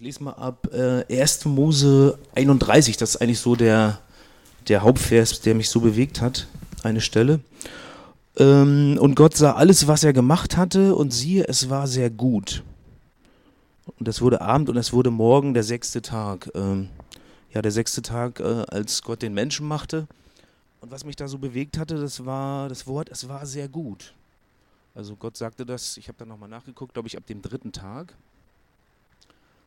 Ich lese mal ab äh, 1. Mose 31, das ist eigentlich so der, der Hauptvers, der mich so bewegt hat, eine Stelle. Ähm, und Gott sah alles, was er gemacht hatte, und siehe, es war sehr gut. Und es wurde Abend und es wurde Morgen, der sechste Tag. Ähm, ja, der sechste Tag, äh, als Gott den Menschen machte. Und was mich da so bewegt hatte, das war das Wort, es war sehr gut. Also Gott sagte das, ich habe da nochmal nachgeguckt, glaube ich, ab dem dritten Tag.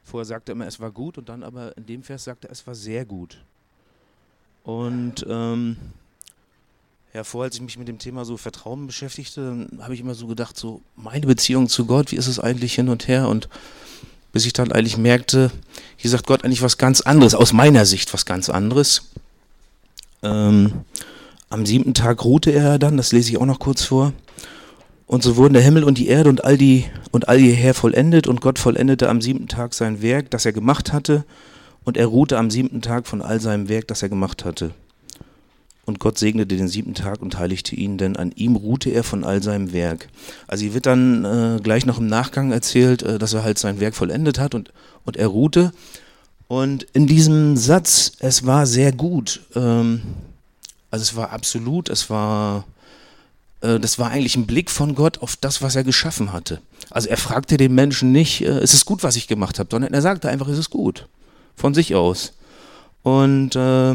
Vorher sagte er immer, es war gut und dann aber in dem Vers sagte er, es war sehr gut. Und ähm, ja, vorher, als ich mich mit dem Thema so Vertrauen beschäftigte, habe ich immer so gedacht, so meine Beziehung zu Gott, wie ist es eigentlich hin und her? Und bis ich dann eigentlich merkte, hier sagt Gott eigentlich was ganz anderes, aus meiner Sicht was ganz anderes. Ähm, am siebten Tag ruhte er dann, das lese ich auch noch kurz vor. Und so wurden der Himmel und die Erde und all die und all ihr vollendet und Gott vollendete am siebten Tag sein Werk, das er gemacht hatte, und er ruhte am siebten Tag von all seinem Werk, das er gemacht hatte. Und Gott segnete den siebten Tag und heiligte ihn, denn an ihm ruhte er von all seinem Werk. Also hier wird dann äh, gleich noch im Nachgang erzählt, äh, dass er halt sein Werk vollendet hat und, und er ruhte. Und in diesem Satz, es war sehr gut, ähm, also es war absolut, es war das war eigentlich ein Blick von Gott auf das, was er geschaffen hatte. Also er fragte den Menschen nicht, äh, es ist gut, was ich gemacht habe, sondern er sagte einfach, es ist gut. Von sich aus. Und äh,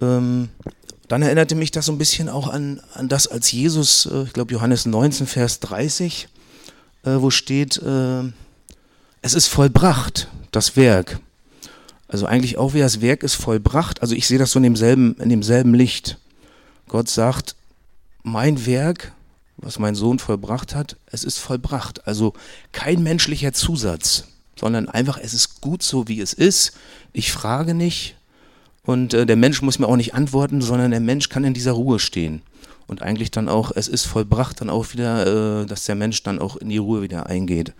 ähm, dann erinnerte mich das so ein bisschen auch an, an das, als Jesus, äh, ich glaube Johannes 19, Vers 30, äh, wo steht, äh, es ist vollbracht, das Werk. Also eigentlich auch wie das Werk ist vollbracht. Also ich sehe das so in demselben, in demselben Licht. Gott sagt, mein Werk, was mein Sohn vollbracht hat, es ist vollbracht. Also kein menschlicher Zusatz, sondern einfach, es ist gut so, wie es ist. Ich frage nicht und äh, der Mensch muss mir auch nicht antworten, sondern der Mensch kann in dieser Ruhe stehen. Und eigentlich dann auch, es ist vollbracht, dann auch wieder, äh, dass der Mensch dann auch in die Ruhe wieder eingeht.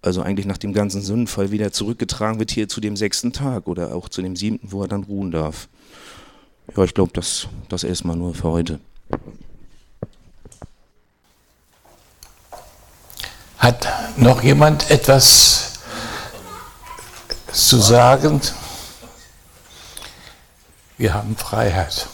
Also eigentlich nach dem ganzen Sündenfall wieder zurückgetragen wird hier zu dem sechsten Tag oder auch zu dem siebten, wo er dann ruhen darf. Ja, ich glaube, das, das erstmal nur für heute. Hat noch jemand etwas zu sagen? Wir haben Freiheit.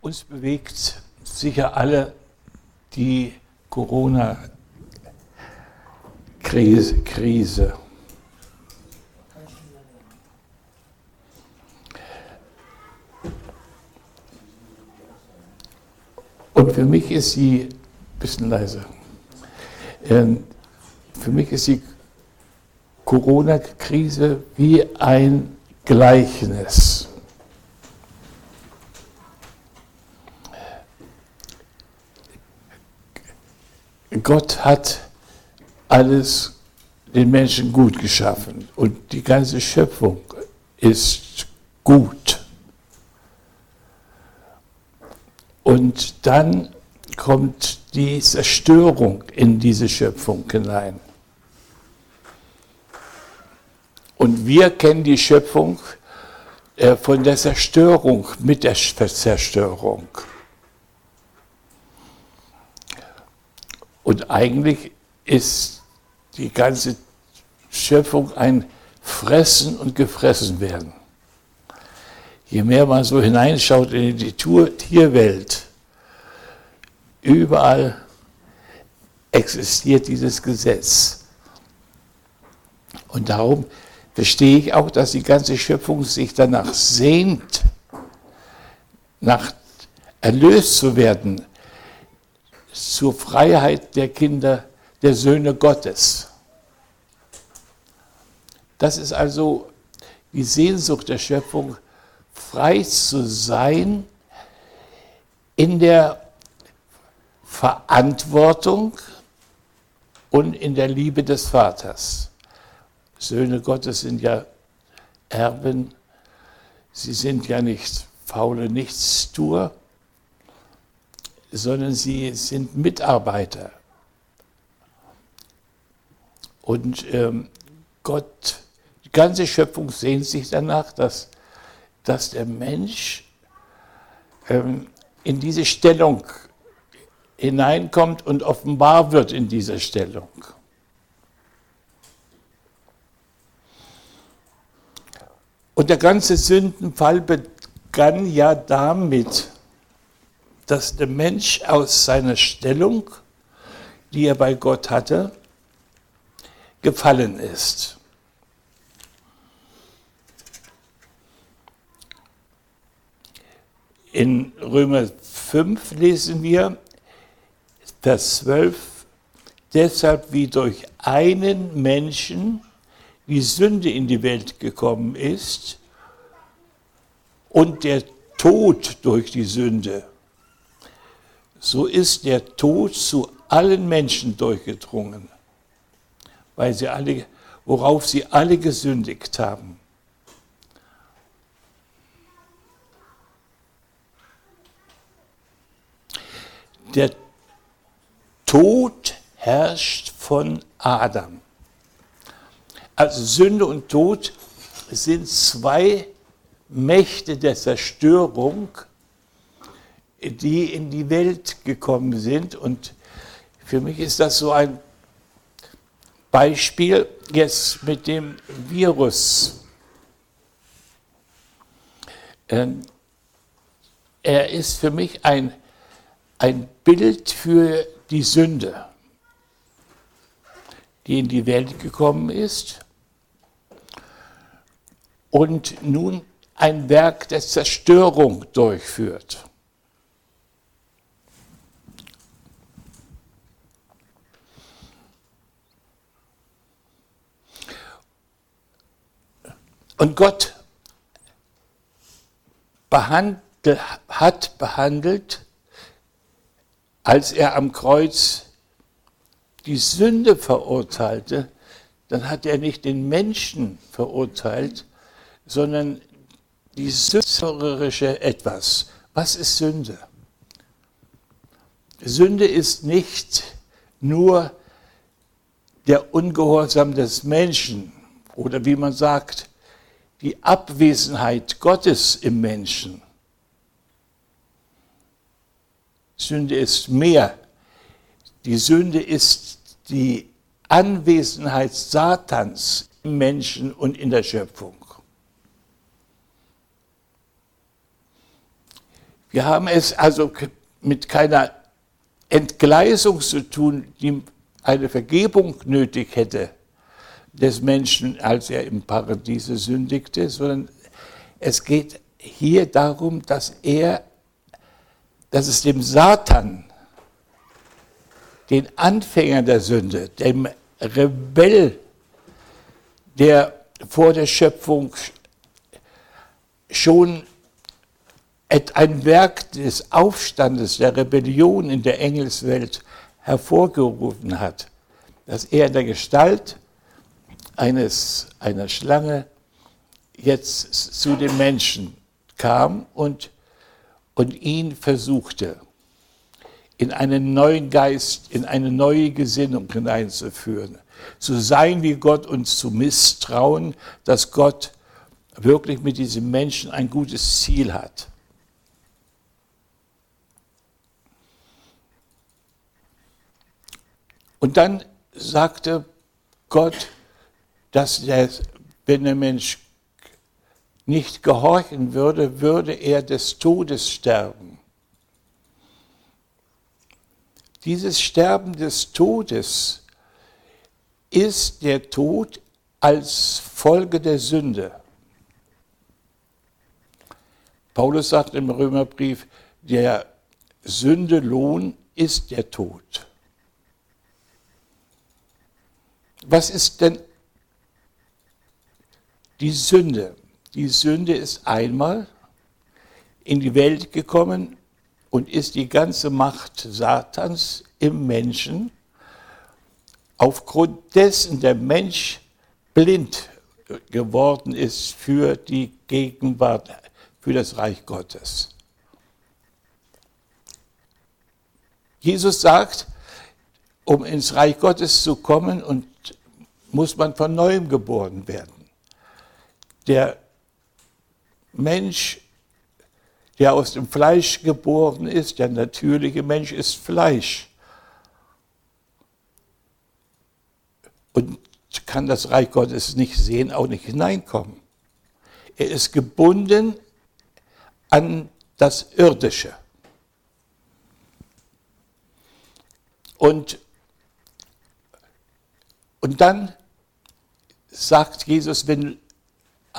Uns bewegt sicher alle die Corona Und für mich ist sie, bisschen leiser, ähm, für mich ist die Corona-Krise wie ein Gleichnis. Gott hat alles den Menschen gut geschaffen und die ganze Schöpfung ist gut. Und dann kommt die Zerstörung in diese Schöpfung hinein. Und wir kennen die Schöpfung äh, von der Zerstörung mit der Zerstörung. Und eigentlich ist die ganze Schöpfung ein Fressen und Gefressen werden. Je mehr man so hineinschaut in die Tierwelt, überall existiert dieses Gesetz. Und darum verstehe ich auch, dass die ganze Schöpfung sich danach sehnt, nach erlöst zu werden, zur Freiheit der Kinder der Söhne Gottes. Das ist also die Sehnsucht der Schöpfung, frei zu sein in der Verantwortung und in der Liebe des Vaters. Söhne Gottes sind ja Erben, sie sind ja nicht faule Nichtstuer, sondern sie sind Mitarbeiter und ähm, Gott, die ganze Schöpfung sehnt sich danach, dass, dass der Mensch ähm, in diese Stellung hineinkommt und offenbar wird in dieser Stellung. Und der ganze Sündenfall begann ja damit, dass der Mensch aus seiner Stellung, die er bei Gott hatte, gefallen ist. In Römer 5 lesen wir, Vers 12, deshalb wie durch einen Menschen die Sünde in die Welt gekommen ist und der Tod durch die Sünde, so ist der Tod zu allen Menschen durchgedrungen, weil sie alle, worauf sie alle gesündigt haben. Der Tod herrscht von Adam. Also Sünde und Tod sind zwei Mächte der Zerstörung, die in die Welt gekommen sind. Und für mich ist das so ein Beispiel jetzt mit dem Virus. Ähm, er ist für mich ein, ein Bild für die Sünde, die in die Welt gekommen ist und nun ein Werk der Zerstörung durchführt. Und Gott behandelt, hat behandelt als er am Kreuz die Sünde verurteilte, dann hat er nicht den Menschen verurteilt, sondern die sünderische etwas. Was ist Sünde? Sünde ist nicht nur der Ungehorsam des Menschen oder wie man sagt, die Abwesenheit Gottes im Menschen. Sünde ist mehr. Die Sünde ist die Anwesenheit Satans im Menschen und in der Schöpfung. Wir haben es also mit keiner Entgleisung zu tun, die eine Vergebung nötig hätte des Menschen, als er im Paradiese sündigte, sondern es geht hier darum, dass er dass es dem Satan, den Anfänger der Sünde, dem Rebell, der vor der Schöpfung schon ein Werk des Aufstandes, der Rebellion in der Engelswelt hervorgerufen hat, dass er in der Gestalt eines, einer Schlange jetzt zu den Menschen kam und und ihn versuchte, in einen neuen Geist, in eine neue Gesinnung hineinzuführen. Zu sein wie Gott und zu misstrauen, dass Gott wirklich mit diesem Menschen ein gutes Ziel hat. Und dann sagte Gott, dass der, wenn der Mensch nicht gehorchen würde, würde er des Todes sterben. Dieses Sterben des Todes ist der Tod als Folge der Sünde. Paulus sagt im Römerbrief, der Sündelohn ist der Tod. Was ist denn die Sünde? Die Sünde ist einmal in die Welt gekommen und ist die ganze Macht Satans im Menschen, aufgrund dessen der Mensch blind geworden ist für die Gegenwart, für das Reich Gottes. Jesus sagt, um ins Reich Gottes zu kommen, und muss man von neuem geboren werden. der Mensch, der aus dem Fleisch geboren ist, der natürliche Mensch ist Fleisch. Und kann das Reich Gottes nicht sehen, auch nicht hineinkommen. Er ist gebunden an das Irdische. Und, und dann sagt Jesus, wenn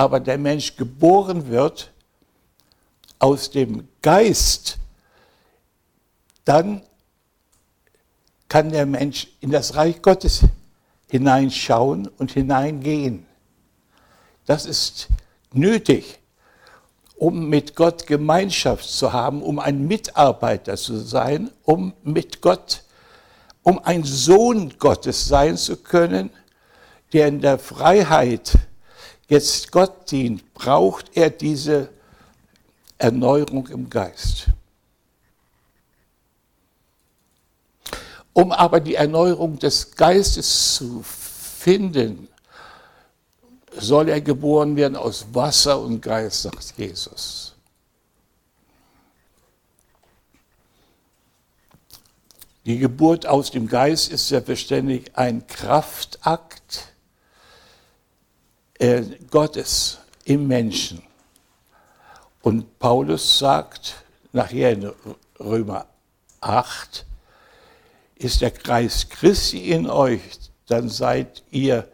aber der Mensch geboren wird aus dem Geist, dann kann der Mensch in das Reich Gottes hineinschauen und hineingehen. Das ist nötig, um mit Gott Gemeinschaft zu haben, um ein Mitarbeiter zu sein, um mit Gott um ein Sohn Gottes sein zu können, der in der Freiheit jetzt Gott dient, braucht er diese Erneuerung im Geist. Um aber die Erneuerung des Geistes zu finden, soll er geboren werden aus Wasser und Geist, sagt Jesus. Die Geburt aus dem Geist ist selbstverständlich ein Kraftakt äh, Gottes im Menschen. Und Paulus sagt nachher in Römer 8, ist der Kreis Christi in euch, dann seid ihr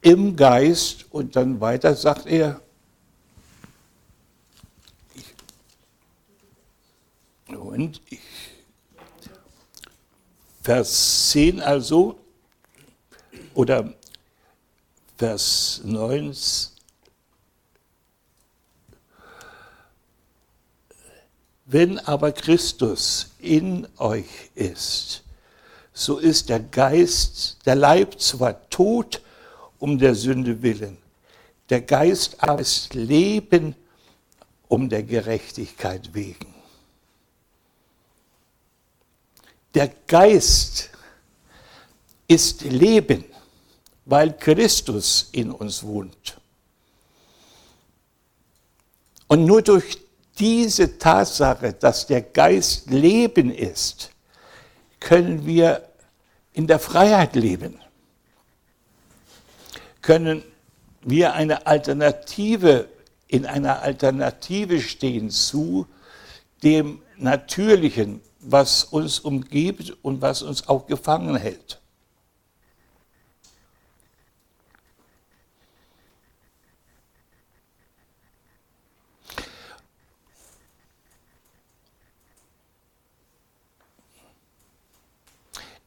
im Geist und dann weiter sagt er, Und ich, Vers 10 also, oder Vers 9, wenn aber Christus in euch ist, so ist der Geist, der Leib zwar tot um der Sünde willen, der Geist aber ist Leben um der Gerechtigkeit wegen. Der Geist ist Leben, weil Christus in uns wohnt. Und nur durch diese Tatsache, dass der Geist Leben ist, können wir in der Freiheit leben, können wir eine Alternative, in einer Alternative stehen zu dem natürlichen, was uns umgibt und was uns auch gefangen hält.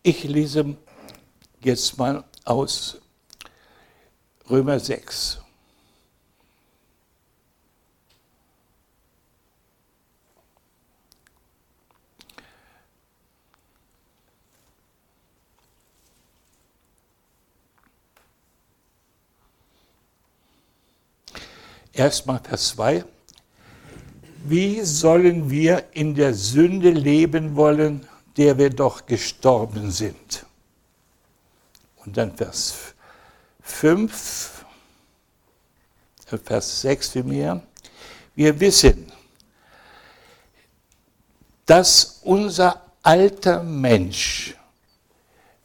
Ich lese jetzt mal aus Römer 6. Erstmal Vers 2. Wie sollen wir in der Sünde leben wollen, der wir doch gestorben sind? Und dann Vers 5, äh, Vers 6 für mir. Wir wissen, dass unser alter Mensch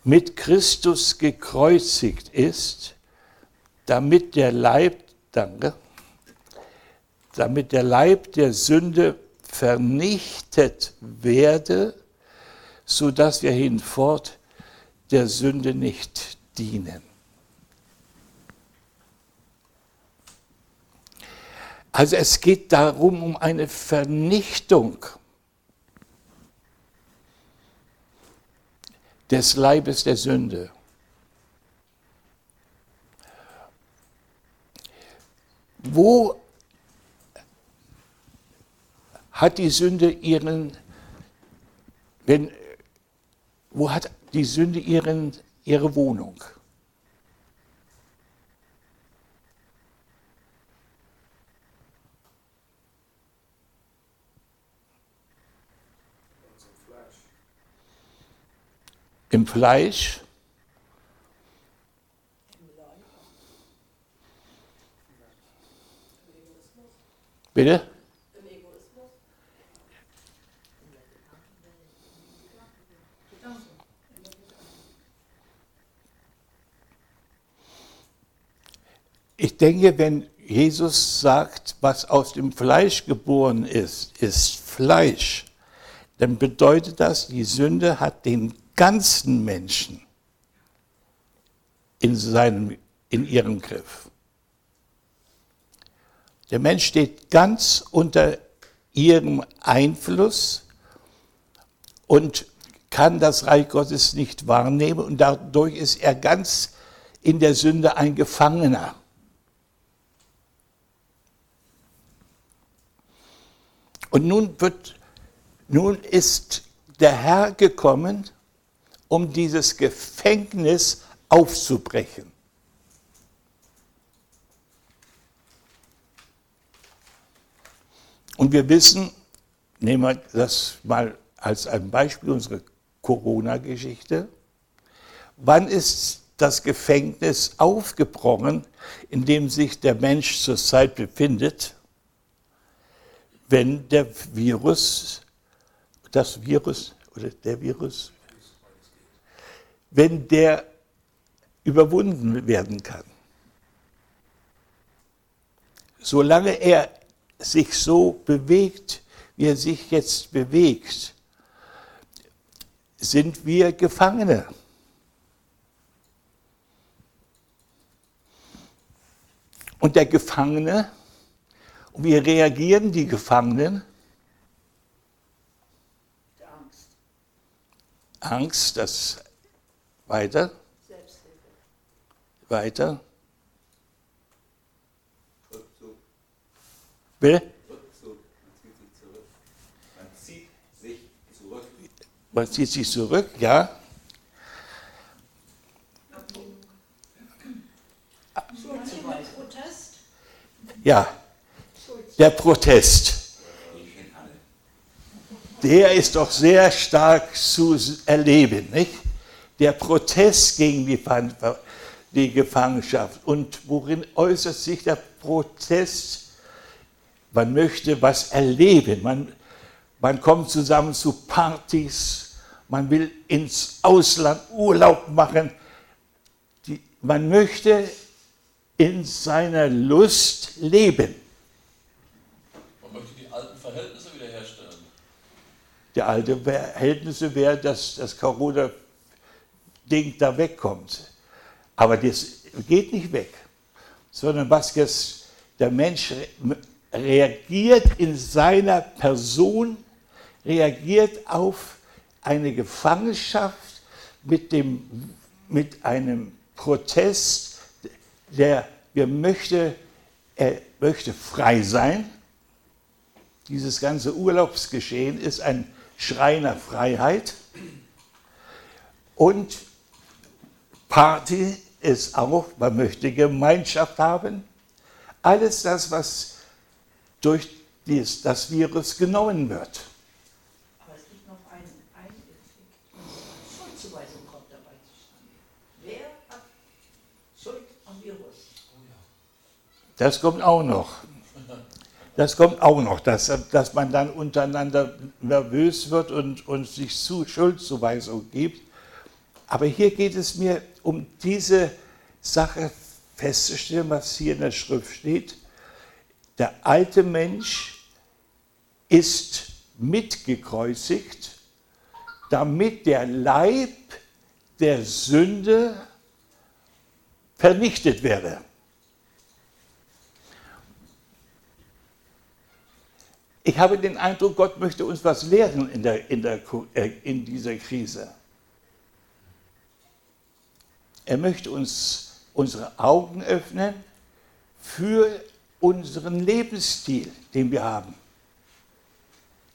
mit Christus gekreuzigt ist, damit der Leib, danke, damit der Leib der Sünde vernichtet werde, so dass wir hinfort der Sünde nicht dienen. Also es geht darum, um eine Vernichtung des Leibes der Sünde. Wo hat die Sünde ihren, wenn, wo hat die Sünde ihren, ihre Wohnung? Im Fleisch. Bitte? Ich denke, wenn Jesus sagt, was aus dem Fleisch geboren ist, ist Fleisch, dann bedeutet das, die Sünde hat den ganzen Menschen in, seinem, in ihrem Griff. Der Mensch steht ganz unter ihrem Einfluss und kann das Reich Gottes nicht wahrnehmen und dadurch ist er ganz in der Sünde ein Gefangener. Und nun wird, nun ist der Herr gekommen, um dieses Gefängnis aufzubrechen. Und wir wissen, nehmen wir das mal als ein Beispiel, unsere Corona-Geschichte, wann ist das Gefängnis aufgebrochen, in dem sich der Mensch zurzeit befindet? Wenn der Virus, das Virus oder der Virus, wenn der überwunden werden kann. Solange er sich so bewegt, wie er sich jetzt bewegt, sind wir Gefangene. Und der Gefangene und wie reagieren die Gefangenen? Angst. Angst, das weiter. Selbsthilfe. Weiter. Rückzug. Bitte? Rückzug. Man zieht sich zurück. Man zieht sich zurück, ja. Ja, der Protest. Der ist doch sehr stark zu erleben, nicht? Der Protest gegen die, die Gefangenschaft. Und worin äußert sich der Protest? Man möchte was erleben. Man, man kommt zusammen zu Partys. Man will ins Ausland Urlaub machen. Die, man möchte in seiner Lust leben. Die alte Verhältnisse wäre, dass das Corona-Ding da wegkommt. Aber das geht nicht weg, sondern was jetzt der Mensch reagiert in seiner Person, reagiert auf eine Gefangenschaft mit, dem, mit einem Protest, der wir möchte, er möchte frei sein. Dieses ganze Urlaubsgeschehen ist ein Schrei nach Freiheit. Und Party ist auch, man möchte Gemeinschaft haben. Alles das, was durch dies, das Virus genommen wird. Aber es gibt noch einen, einen Effekt. Schuldzuweisung kommt dabei zustande. Wer hat Schuld am Virus? Das kommt auch noch. Das kommt auch noch, dass, dass man dann untereinander nervös wird und, und sich zu Schuldzuweisung gibt. Aber hier geht es mir um diese Sache festzustellen, was hier in der Schrift steht. Der alte Mensch ist mitgekreuzigt, damit der Leib der Sünde vernichtet werde. Ich habe den Eindruck, Gott möchte uns was lehren in, der, in, der, äh, in dieser Krise. Er möchte uns unsere Augen öffnen für unseren Lebensstil, den wir haben.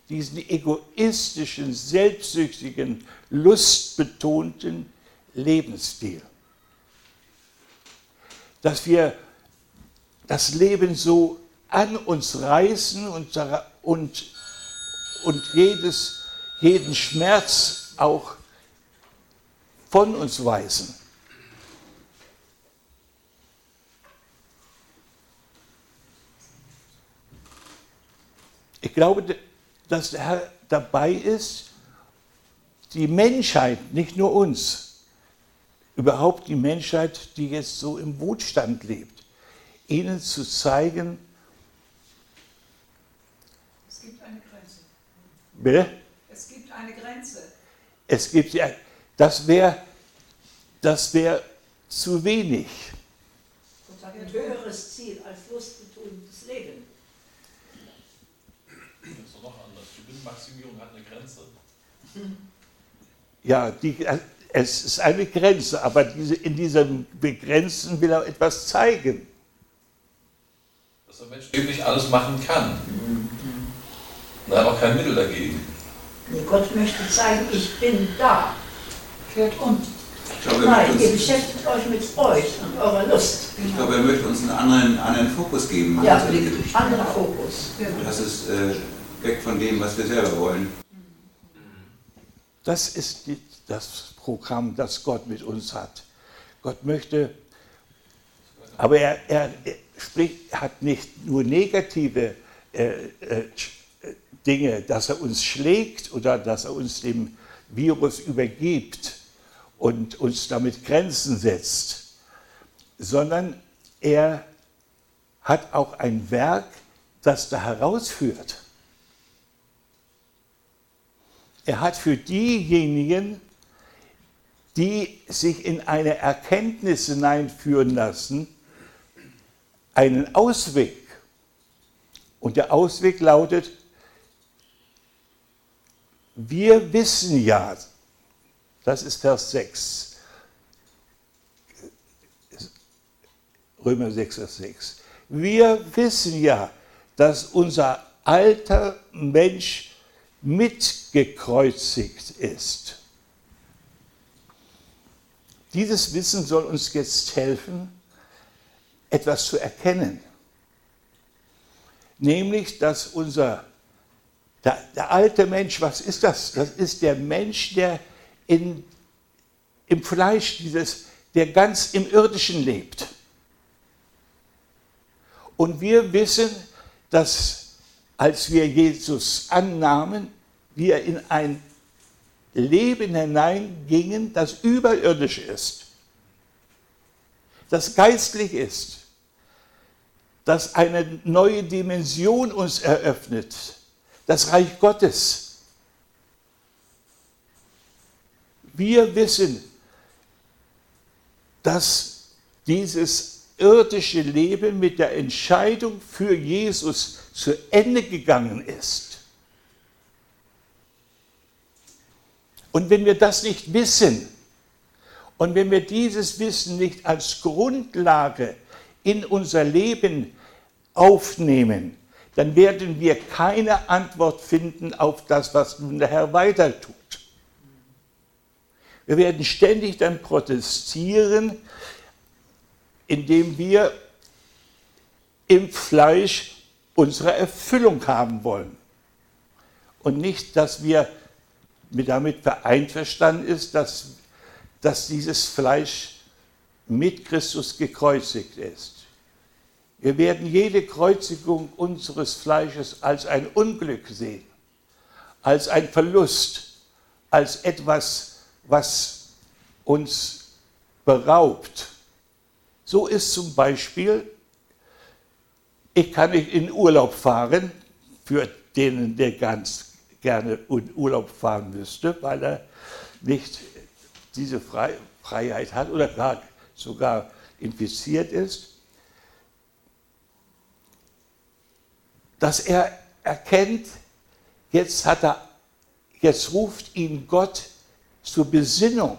Diesen egoistischen, selbstsüchtigen, lustbetonten Lebensstil. Dass wir das Leben so an uns reißen und, und, und jedes, jeden Schmerz auch von uns weisen. Ich glaube, dass der Herr dabei ist, die Menschheit, nicht nur uns, überhaupt die Menschheit, die jetzt so im Wohlstand lebt, ihnen zu zeigen, Es gibt eine Grenze. Bitte? Es gibt eine Grenze. Es gibt ja, das wäre das wär zu wenig. Hat ein höheres Ziel als lustbetontes Leben. Das ist doch noch anders. Die Gewinnmaximierung hat eine Grenze. Ja, die, es ist eine Grenze, aber diese, in diesem Begrenzten will er etwas zeigen. Dass der Mensch eben nicht alles machen kann. Und er hat auch kein Mittel dagegen. Nee, Gott möchte zeigen, ich bin da. Kehrt um. Ich glaube, er Nein, möchte ihr uns, beschäftigt euch mit euch und eurer Lust. ich glaube, er möchte uns einen anderen, anderen Fokus geben. Ja, Also, anderer Fokus. Das ist äh, weg von dem, was wir selber wollen. Das ist die, das Programm, das Gott mit uns hat. Gott möchte, aber er, er, er spricht, hat nicht nur negative äh, äh, Dinge, dass er uns schlägt oder dass er uns dem Virus übergibt und uns damit Grenzen setzt, sondern er hat auch ein Werk, das da herausführt. Er hat für diejenigen, die sich in eine Erkenntnis hineinführen lassen, einen Ausweg. Und der Ausweg lautet, wir wissen ja, das ist Vers 6, Römer 6, Vers 6, wir wissen ja, dass unser alter Mensch mitgekreuzigt ist. Dieses Wissen soll uns jetzt helfen, etwas zu erkennen. Nämlich, dass unser, der, der alte Mensch, was ist das? Das ist der Mensch, der in, im Fleisch, dieses, der ganz im Irdischen lebt. Und wir wissen, dass als wir Jesus annahmen, wir in ein Leben hineingingen, das überirdisch ist, das geistlich ist, das eine neue Dimension uns eröffnet, das Reich Gottes. Wir wissen, dass dieses irdische Leben mit der Entscheidung für Jesus zu Ende gegangen ist. Und wenn wir das nicht wissen und wenn wir dieses Wissen nicht als Grundlage in unser Leben aufnehmen, dann werden wir keine Antwort finden auf das, was nun der Herr weiter tut. Wir werden ständig dann protestieren, indem wir im Fleisch unsere Erfüllung haben wollen. Und nicht, dass wir mit damit einverstanden ist, dass, dass dieses Fleisch mit Christus gekreuzigt ist. Wir werden jede Kreuzigung unseres Fleisches als ein Unglück sehen, als ein Verlust, als etwas, was uns beraubt. So ist zum Beispiel, ich kann nicht in Urlaub fahren, für den, der ganz gerne in Urlaub fahren müsste, weil er nicht diese Freiheit hat oder gar, sogar infiziert ist, dass er erkennt, jetzt hat er, jetzt ruft ihn Gott zur Besinnung.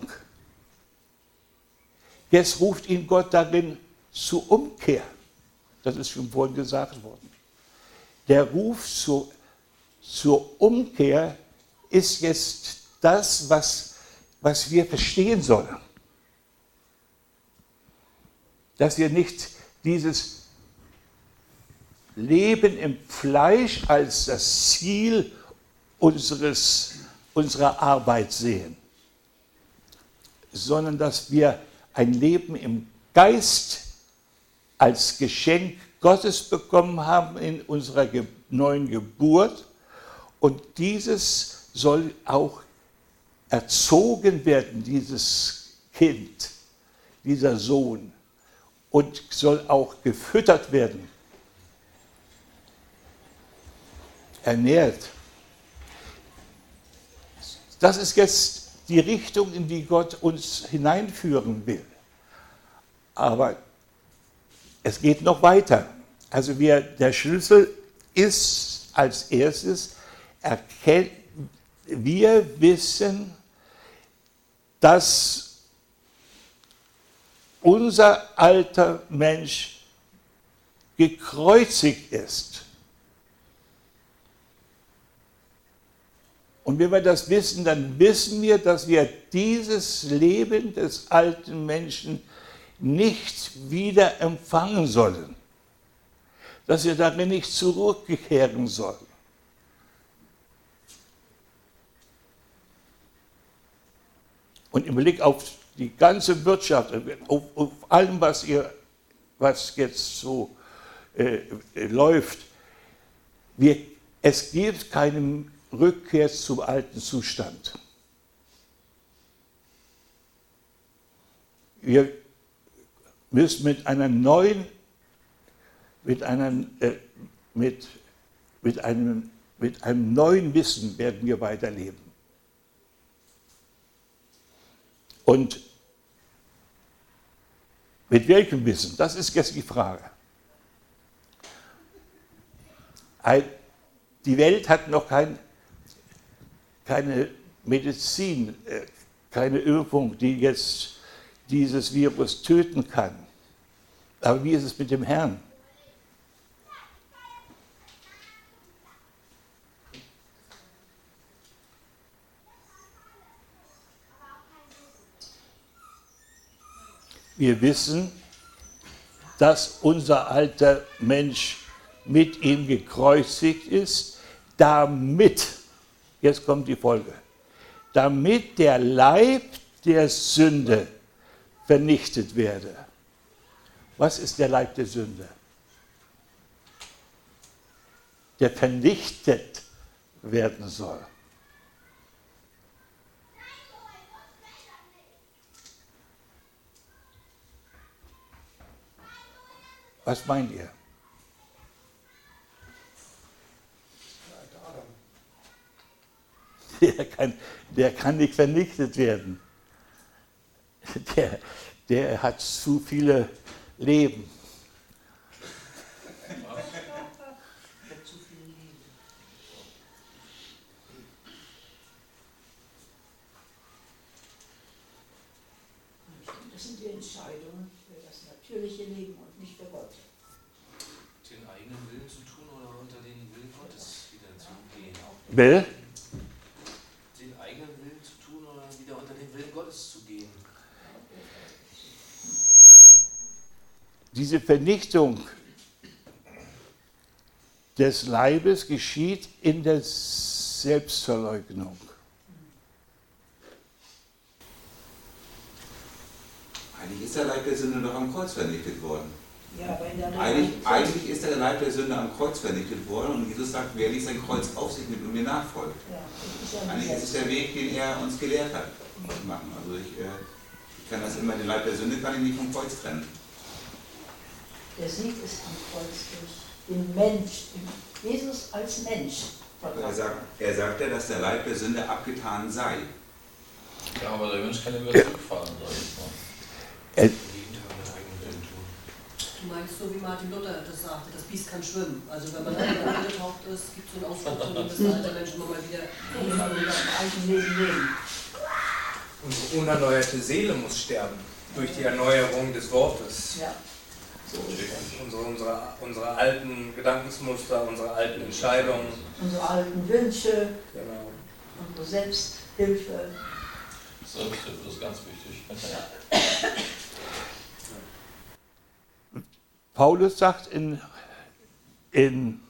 Jetzt ruft ihn Gott darin zur Umkehr. Das ist schon vorhin gesagt worden. Der Ruf zur, zur Umkehr ist jetzt das, was, was wir verstehen sollen. Dass wir nicht dieses Leben im Fleisch als das Ziel unseres, unserer Arbeit sehen, sondern dass wir ein Leben im Geist als Geschenk Gottes bekommen haben in unserer neuen Geburt. Und dieses soll auch erzogen werden, dieses Kind, dieser Sohn und soll auch gefüttert werden, ernährt. Das ist jetzt die Richtung, in die Gott uns hineinführen will. Aber es geht noch weiter. Also wir, der Schlüssel ist als erstes, erkennt, wir wissen, dass unser alter Mensch gekreuzigt ist. Und wenn wir das wissen, dann wissen wir, dass wir dieses Leben des alten Menschen nicht wieder empfangen sollen. Dass wir darin nicht zurückkehren sollen. Und im Blick auf die ganze Wirtschaft, auf, auf allem, was, ihr, was jetzt so äh, läuft, wir, es gibt keinen Rückkehr zum alten Zustand. Wir müssen mit einer neuen, mit, einer, äh, mit, mit, einem, mit einem neuen Wissen werden wir weiterleben. Und mit welchem Wissen? Das ist jetzt die Frage. Die Welt hat noch kein keine Medizin, äh, keine Impfung, die jetzt dieses Virus töten kann. Aber wie ist es mit dem Herrn? Wir wissen, dass unser alter Mensch mit ihm gekreuzigt ist, damit Jetzt kommt die Folge. Damit der Leib der Sünde vernichtet werde. Was ist der Leib der Sünde? Der vernichtet werden soll. Was meint ihr? Der kann, der kann nicht vernichtet werden. Der, der hat zu viele Leben. Das sind die Entscheidungen für das natürliche Leben und nicht für Gott. Den eigenen Willen zu tun oder unter den Willen Gottes wieder zu gehen. Will? Diese Vernichtung des Leibes geschieht in der Selbstverleugnung. Eigentlich ist der Leib der Sünde doch am Kreuz vernichtet worden. Ja, aber in der eigentlich, eigentlich ist der Leib der Sünde am Kreuz vernichtet worden und Jesus sagt, wer nicht sein Kreuz auf sich nimmt und mir nachfolgt. Ja, ist eigentlich ist es der Weg, den er uns gelehrt hat. Machen. Also ich, äh, ich kann das immer, den Leib der Sünde kann ich nicht vom Kreuz trennen. Der Sieg ist am Kreuz durch den Mensch, Jesus als Mensch. Er sagt, er sagt ja, dass der Leib der Sünde abgetan sei. Ja, aber der Mensch kann ja wieder zurückfahren. Er, Du meinst so wie Martin Luther das sagte, das Biest kann schwimmen. Also wenn man einmal angetaucht ist, gibt es so einen Ausdruck, von dem das alte Mensch immer mal wieder im alten Leben leben. Unsere unerneuerte Seele muss sterben durch die Erneuerung des Wortes. Ja. So unsere, unsere, unsere alten Gedankensmuster, unsere alten Entscheidungen. Unsere alten Wünsche, Genau. unsere Selbsthilfe. Selbsthilfe ist ganz wichtig. Paulus sagt in, in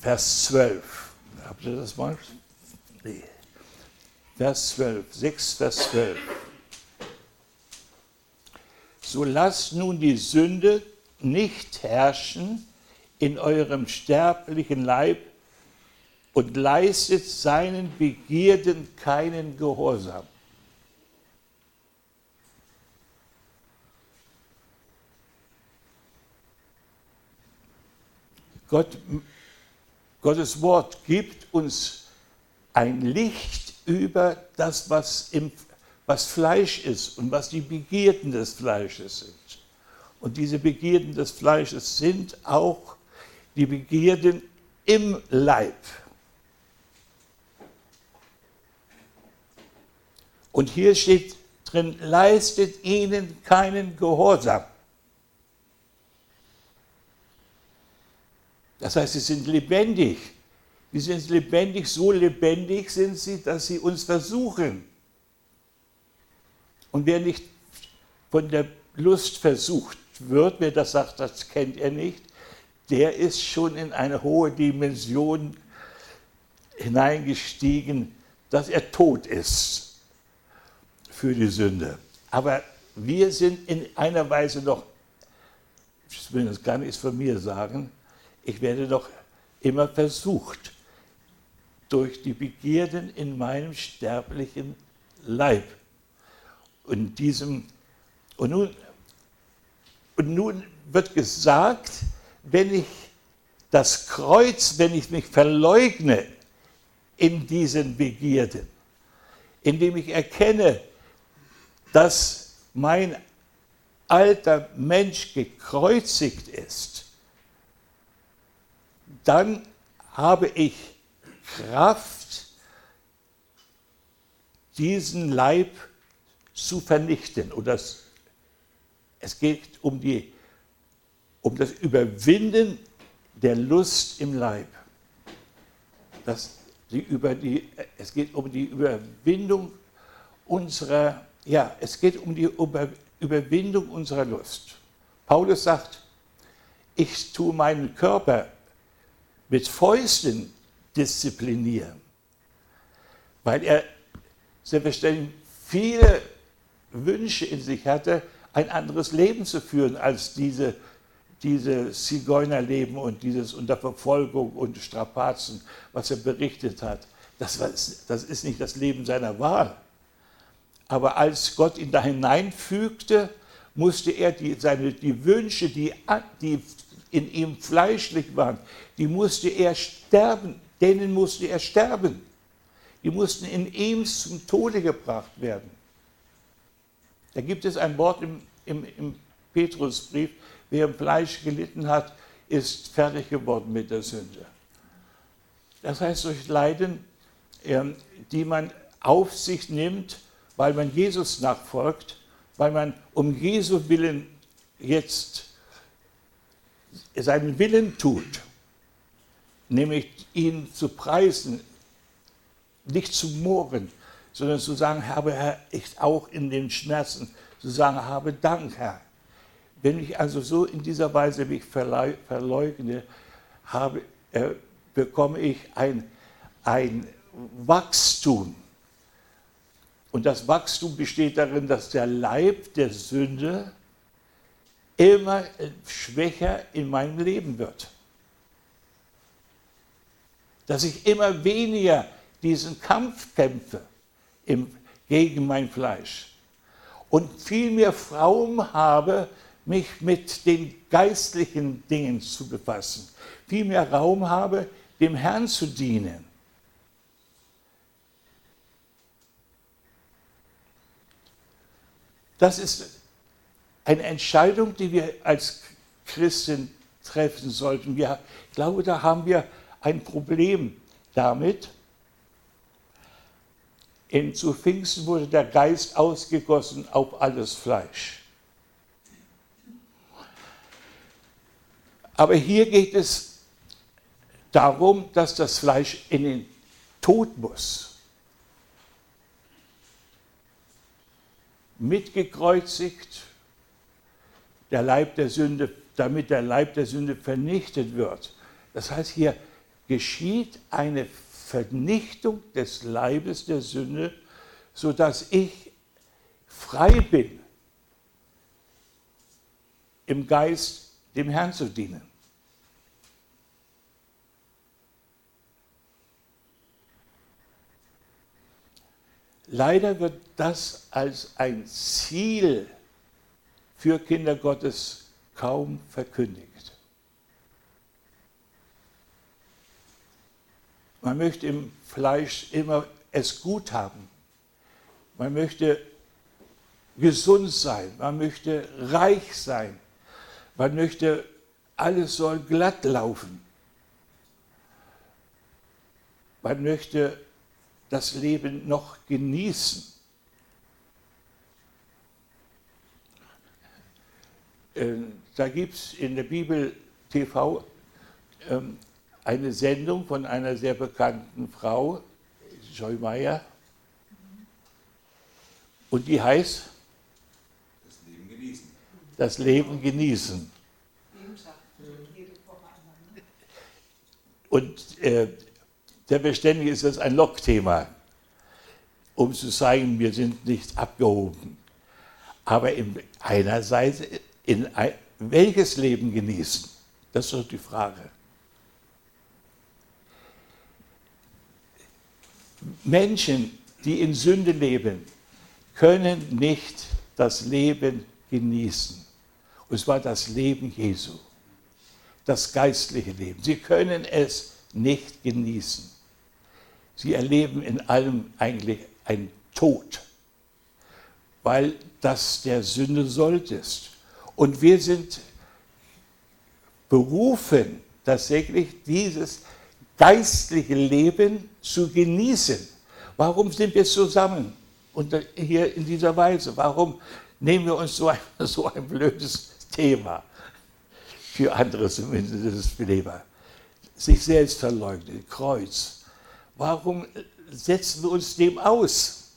Vers 12, habt ihr das mal? Nee. Vers 12, 6, Vers 12. So lasst nun die Sünde nicht herrschen in eurem sterblichen Leib und leistet seinen Begierden keinen Gehorsam. Gott, Gottes Wort gibt uns ein Licht über das, was, im, was Fleisch ist und was die Begierden des Fleisches sind. Und diese Begierden des Fleisches sind auch die Begierden im Leib. Und hier steht drin, leistet ihnen keinen Gehorsam. Das heißt, sie sind lebendig. Die sind lebendig, so lebendig sind sie, dass sie uns versuchen. Und wer nicht von der Lust versucht wird, wer das sagt, das kennt er nicht, der ist schon in eine hohe Dimension hineingestiegen, dass er tot ist für die Sünde. Aber wir sind in einer Weise noch, ich will das gar nicht von mir sagen, ich werde doch immer versucht durch die Begierden in meinem sterblichen Leib. Und, diesem, und, nun, und nun wird gesagt, wenn ich das Kreuz, wenn ich mich verleugne in diesen Begierden, indem ich erkenne, dass mein alter Mensch gekreuzigt ist, dann habe ich Kraft, diesen Leib zu vernichten. Und das, es geht um, die, um das Überwinden der Lust im Leib. Das, die, über die, es geht um die Überwindung unserer, ja, es geht um die über, Überwindung unserer Lust. Paulus sagt, ich tue meinen Körper mit Fäusten disziplinieren, weil er selbstverständlich viele Wünsche in sich hatte, ein anderes Leben zu führen als diese, diese Zigeunerleben und dieses unter Verfolgung und Strapazen, was er berichtet hat. Das, war, das ist nicht das Leben seiner Wahl. Aber als Gott ihn da hineinfügte, musste er die, seine, die Wünsche, die, die in ihm fleischlich waren, die musste er sterben, denen musste er sterben. Die mussten in ihm zum Tode gebracht werden. Da gibt es ein Wort im, im, im Petrusbrief, wer im Fleisch gelitten hat, ist fertig geworden mit der Sünde. Das heißt, durch Leiden, ähm, die man auf sich nimmt, weil man Jesus nachfolgt, weil man um Jesu Willen jetzt seinen Willen tut, nämlich ihn zu preisen, nicht zu murren, sondern zu sagen, habe Herr, ich auch in den Schmerzen, zu sagen, habe Dank, Herr. Wenn ich also so in dieser Weise mich verleugne, habe, äh, bekomme ich ein, ein Wachstum. Und das Wachstum besteht darin, dass der Leib der Sünde immer schwächer in meinem Leben wird. Dass ich immer weniger diesen Kampf kämpfe im, gegen mein Fleisch und viel mehr Raum habe, mich mit den geistlichen Dingen zu befassen, viel mehr Raum habe, dem Herrn zu dienen. Das ist eine Entscheidung, die wir als Christen treffen sollten. Wir, ich glaube, da haben wir ein Problem damit. In, zu Pfingsten wurde der Geist ausgegossen auf alles Fleisch. Aber hier geht es darum, dass das Fleisch in den Tod muss. Mitgekreuzigt, der Leib der Sünde, damit der Leib der Sünde vernichtet wird. Das heißt, hier geschieht eine Vernichtung des Leibes der Sünde, sodass ich frei bin, im Geist dem Herrn zu dienen. Leider wird das als ein Ziel für Kinder Gottes kaum verkündigt. Man möchte im Fleisch immer es gut haben. Man möchte gesund sein. Man möchte reich sein. Man möchte, alles soll glatt laufen. Man möchte das Leben noch genießen. Ähm, da gibt es in der Bibel TV ähm, eine Sendung von einer sehr bekannten Frau, Joy Meyer, und die heißt Das Leben genießen. Das Leben genießen. Und äh, selbstverständlich ist das ein Lockthema, um zu zeigen, wir sind nicht abgehoben. Aber in einerseits, in ein, welches Leben genießen? Das ist doch die Frage. Menschen, die in Sünde leben, können nicht das Leben genießen. Und zwar das Leben Jesu, das geistliche Leben. Sie können es nicht genießen. Sie erleben in allem eigentlich einen Tod, weil das der Sünde sollt ist. Und wir sind berufen, tatsächlich dieses geistliche Leben zu genießen. Warum sind wir zusammen und hier in dieser Weise? Warum nehmen wir uns so ein, so ein blödes Thema? Für andere zumindest Leber. Sich selbst verleugnen, Kreuz. Warum setzen wir uns dem aus?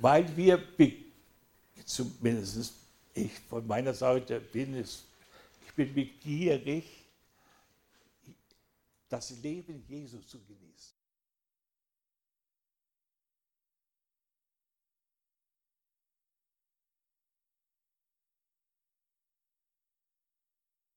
Weil wir, zumindest ich von meiner Seite bin es, ich bin begierig, das Leben Jesu zu genießen.